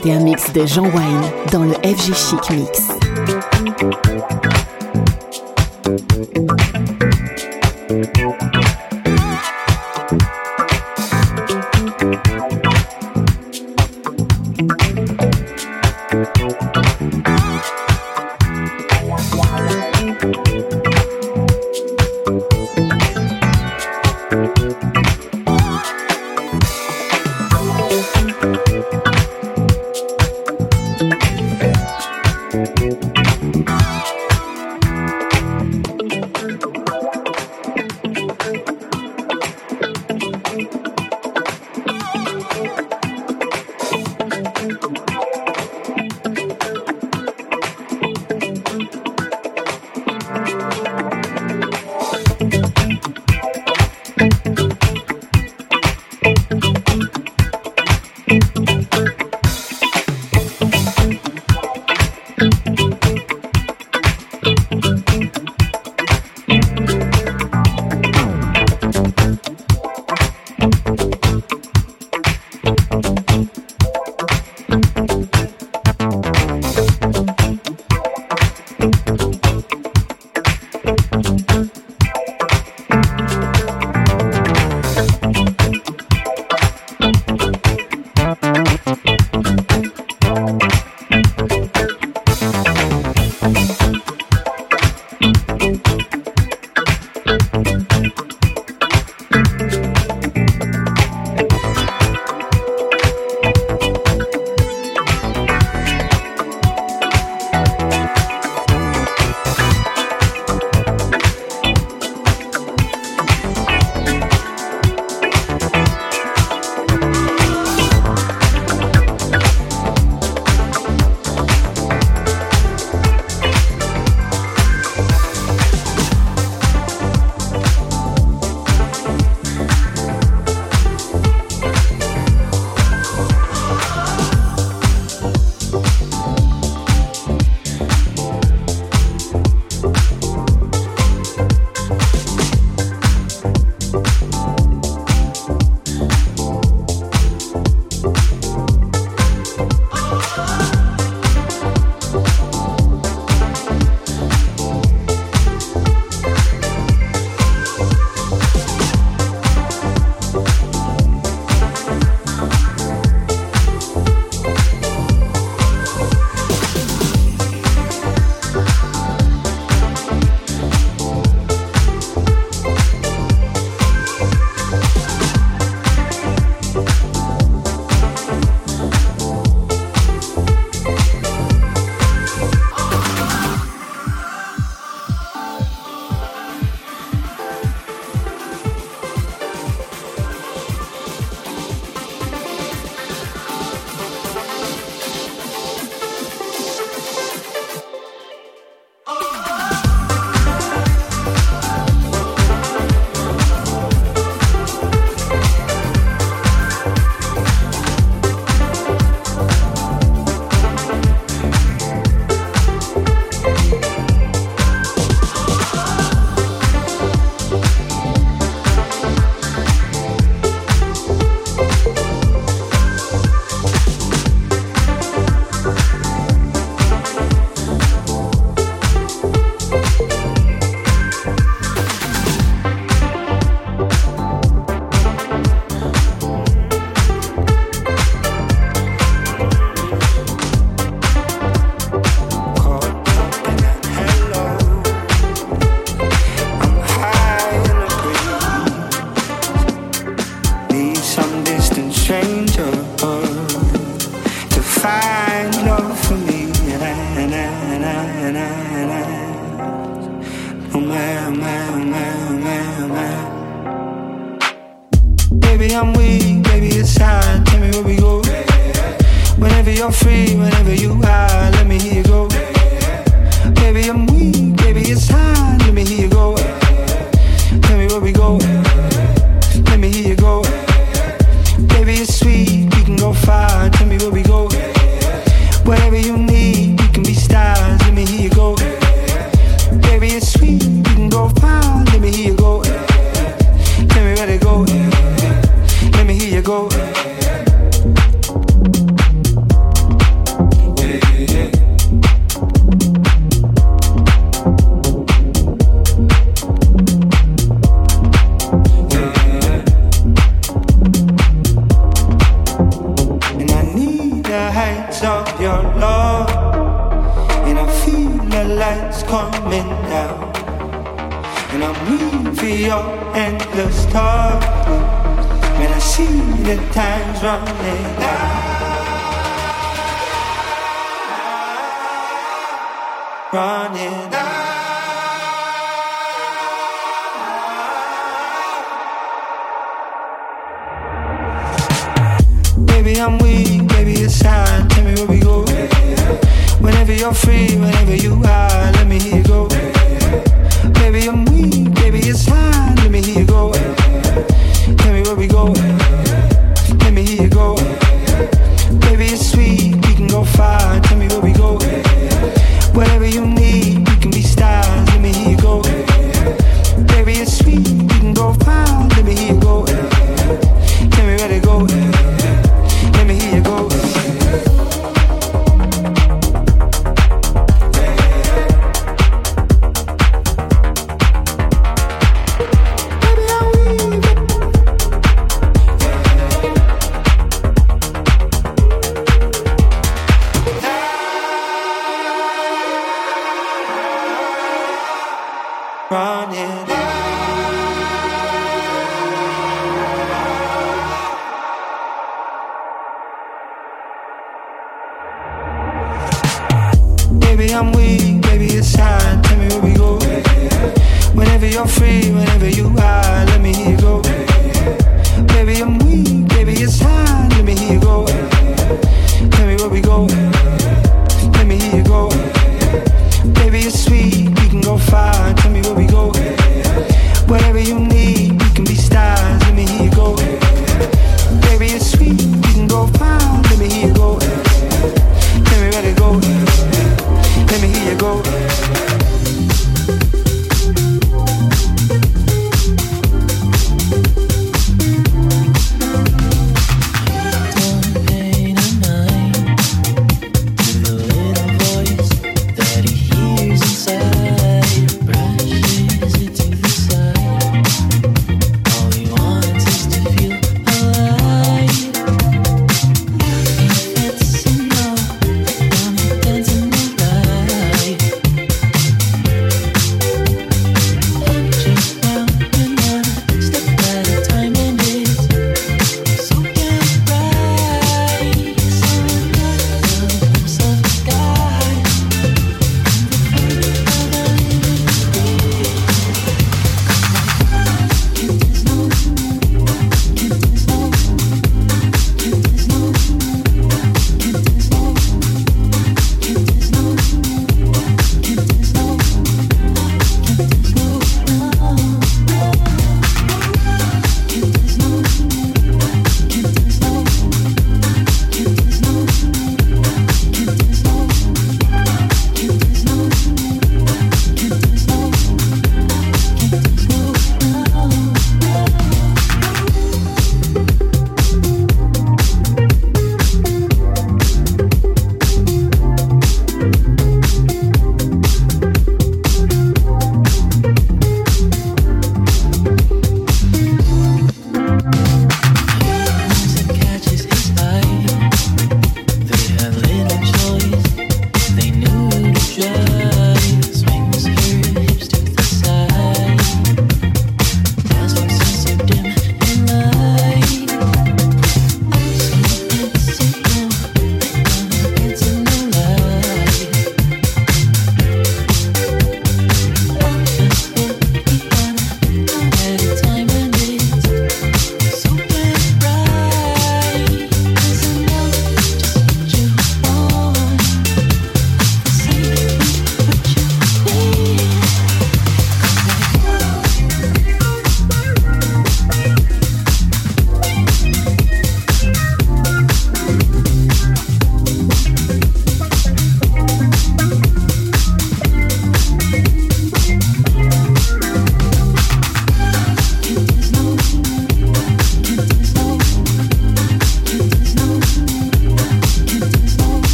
Écoutez un mix de Jean Wine dans le FG Chic Mix.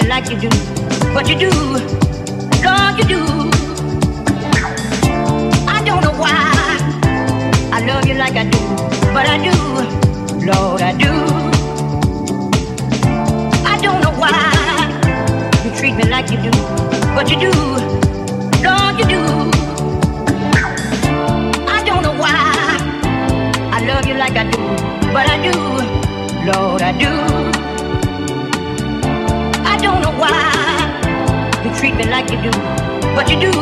me like you do. But you do, Lord, you do. I don't know why I love you like I do, but I do, Lord, I do. I don't know why you treat me like you do, but you do, Lord, you do. I don't know why I love you like I do, but I do, Lord, I do don't know why you treat me like you do, but you do,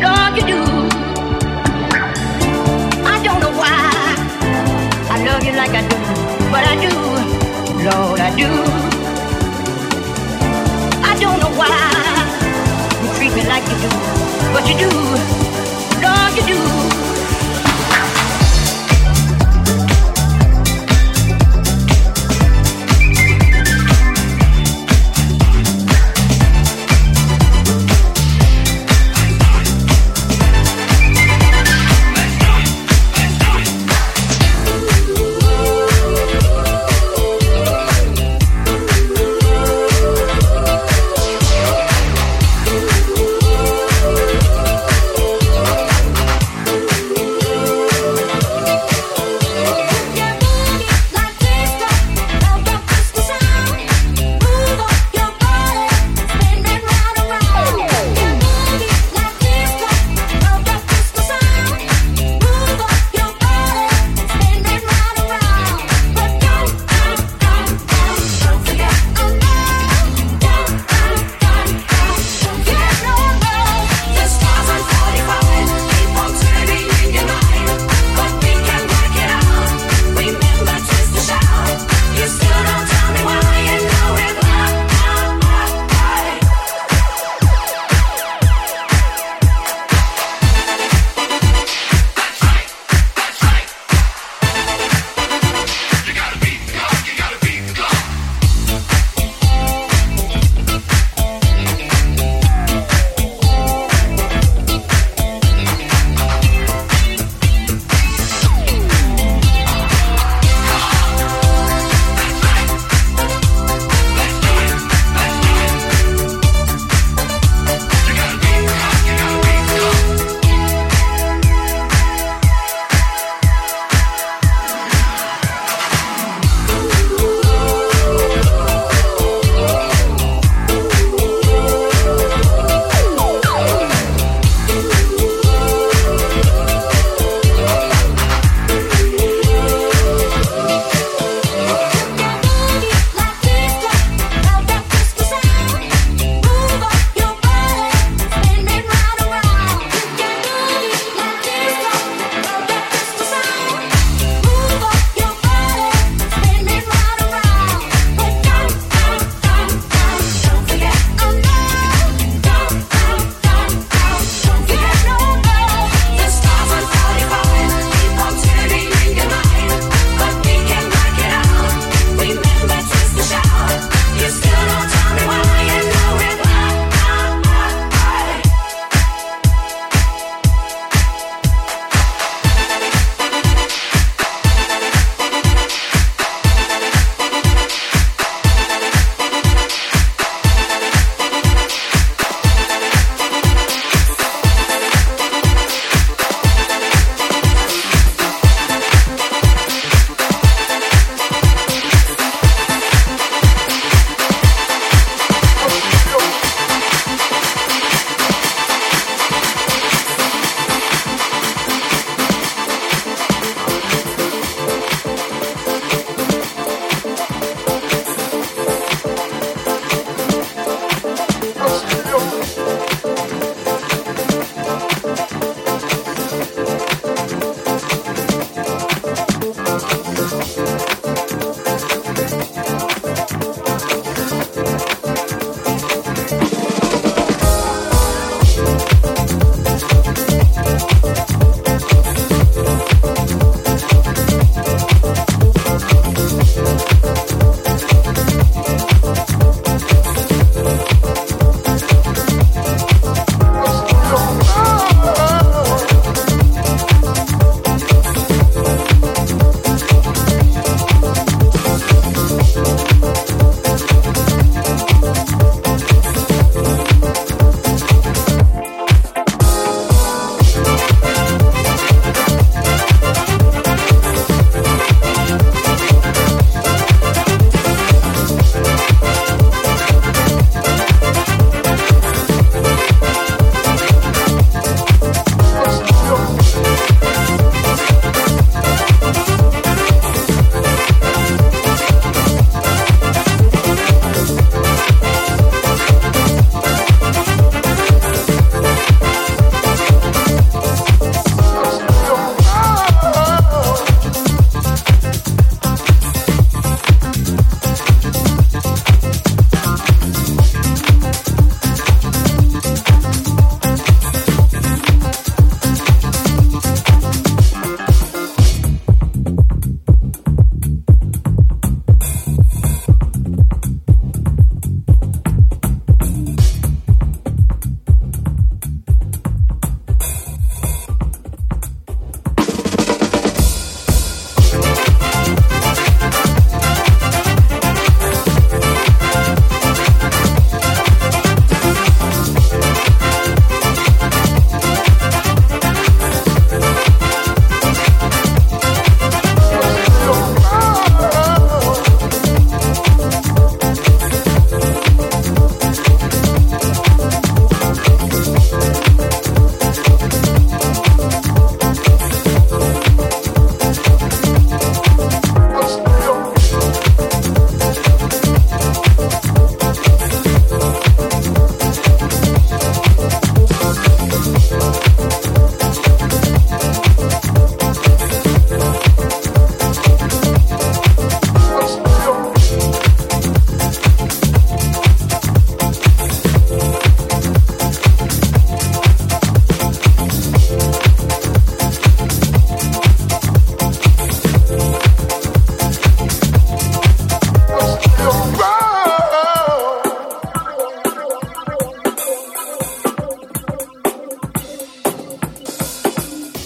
God, you do. I don't know why I love you like I do, but I do, Lord, I do. I don't know why you treat me like you do, but you do, Lord, you do.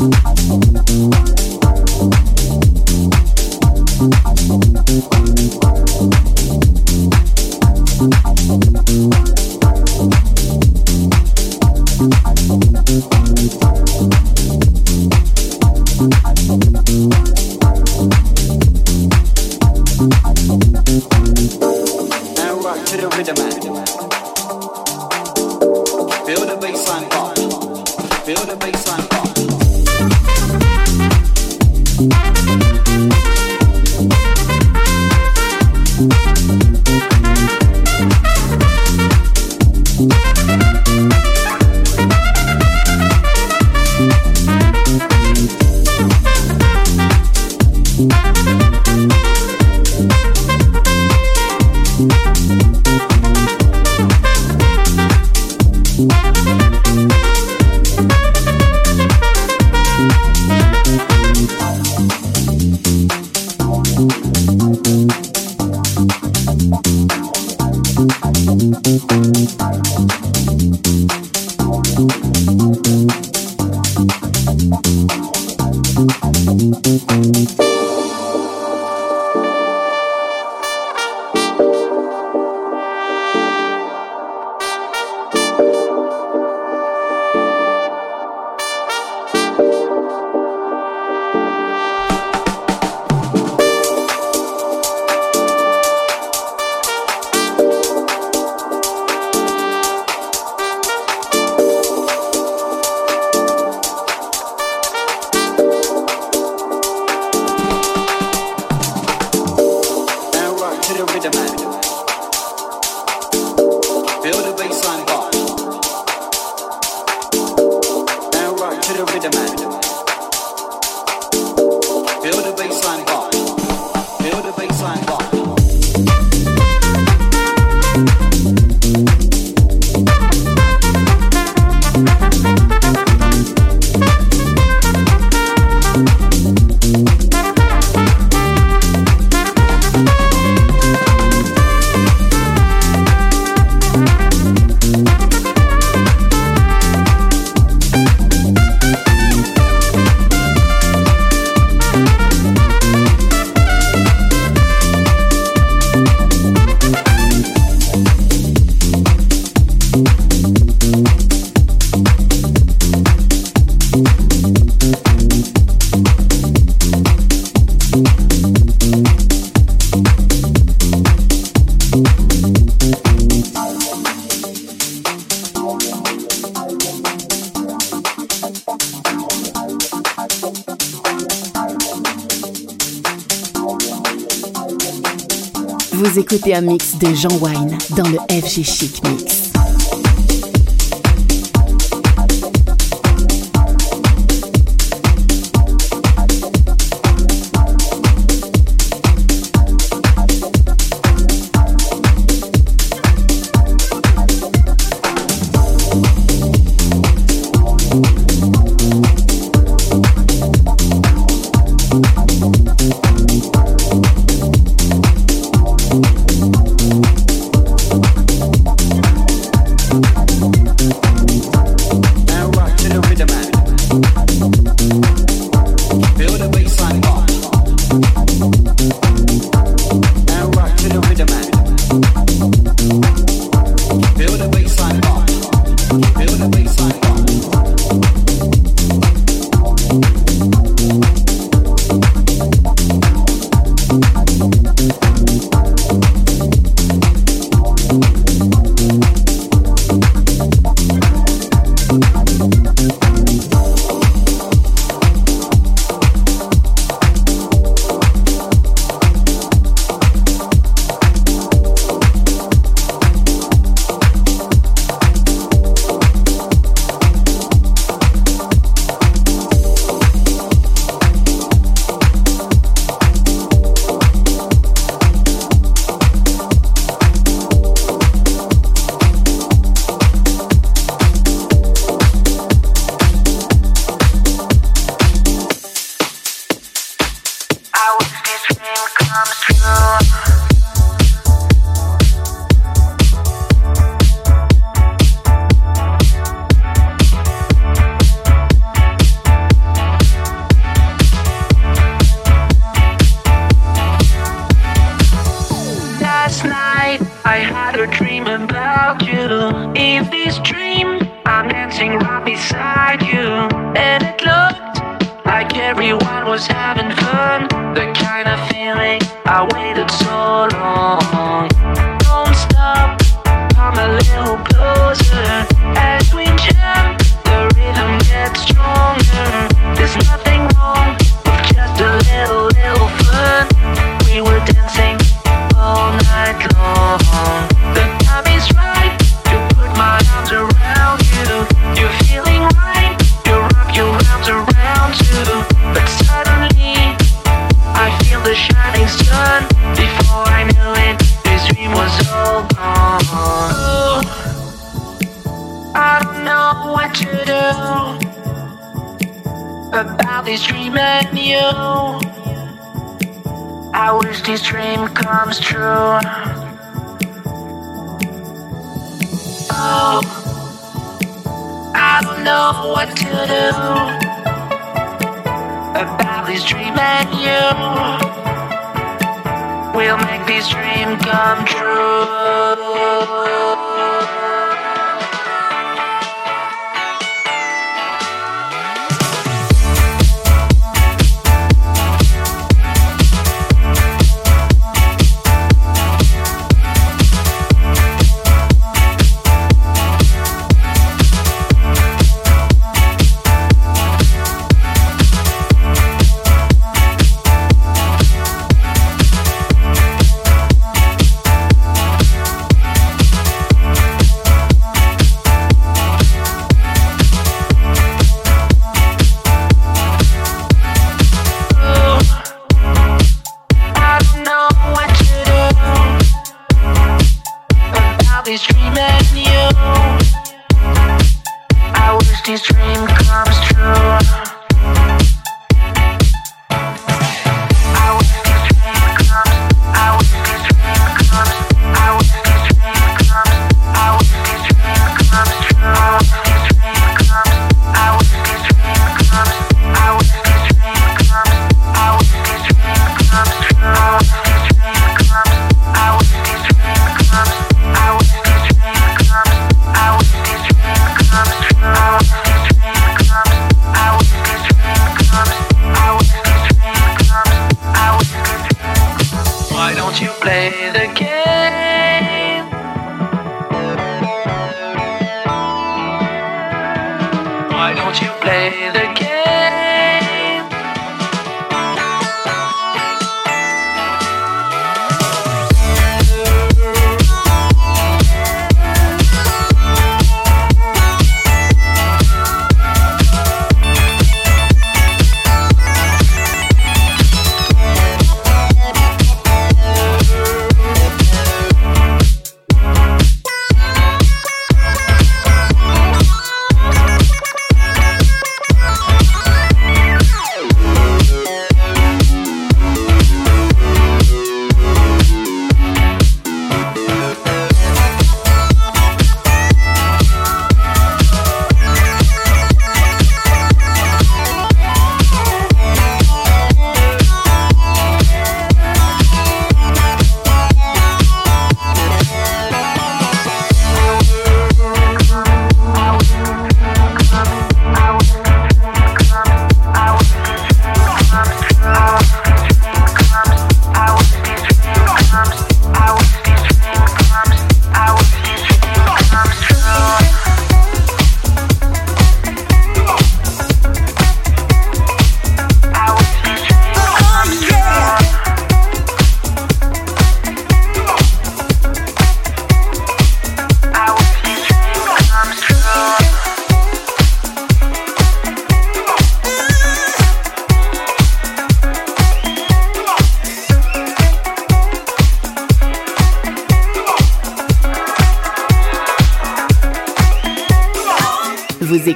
Écoutez un mix de Jean Wine dans le FG Chic Mix.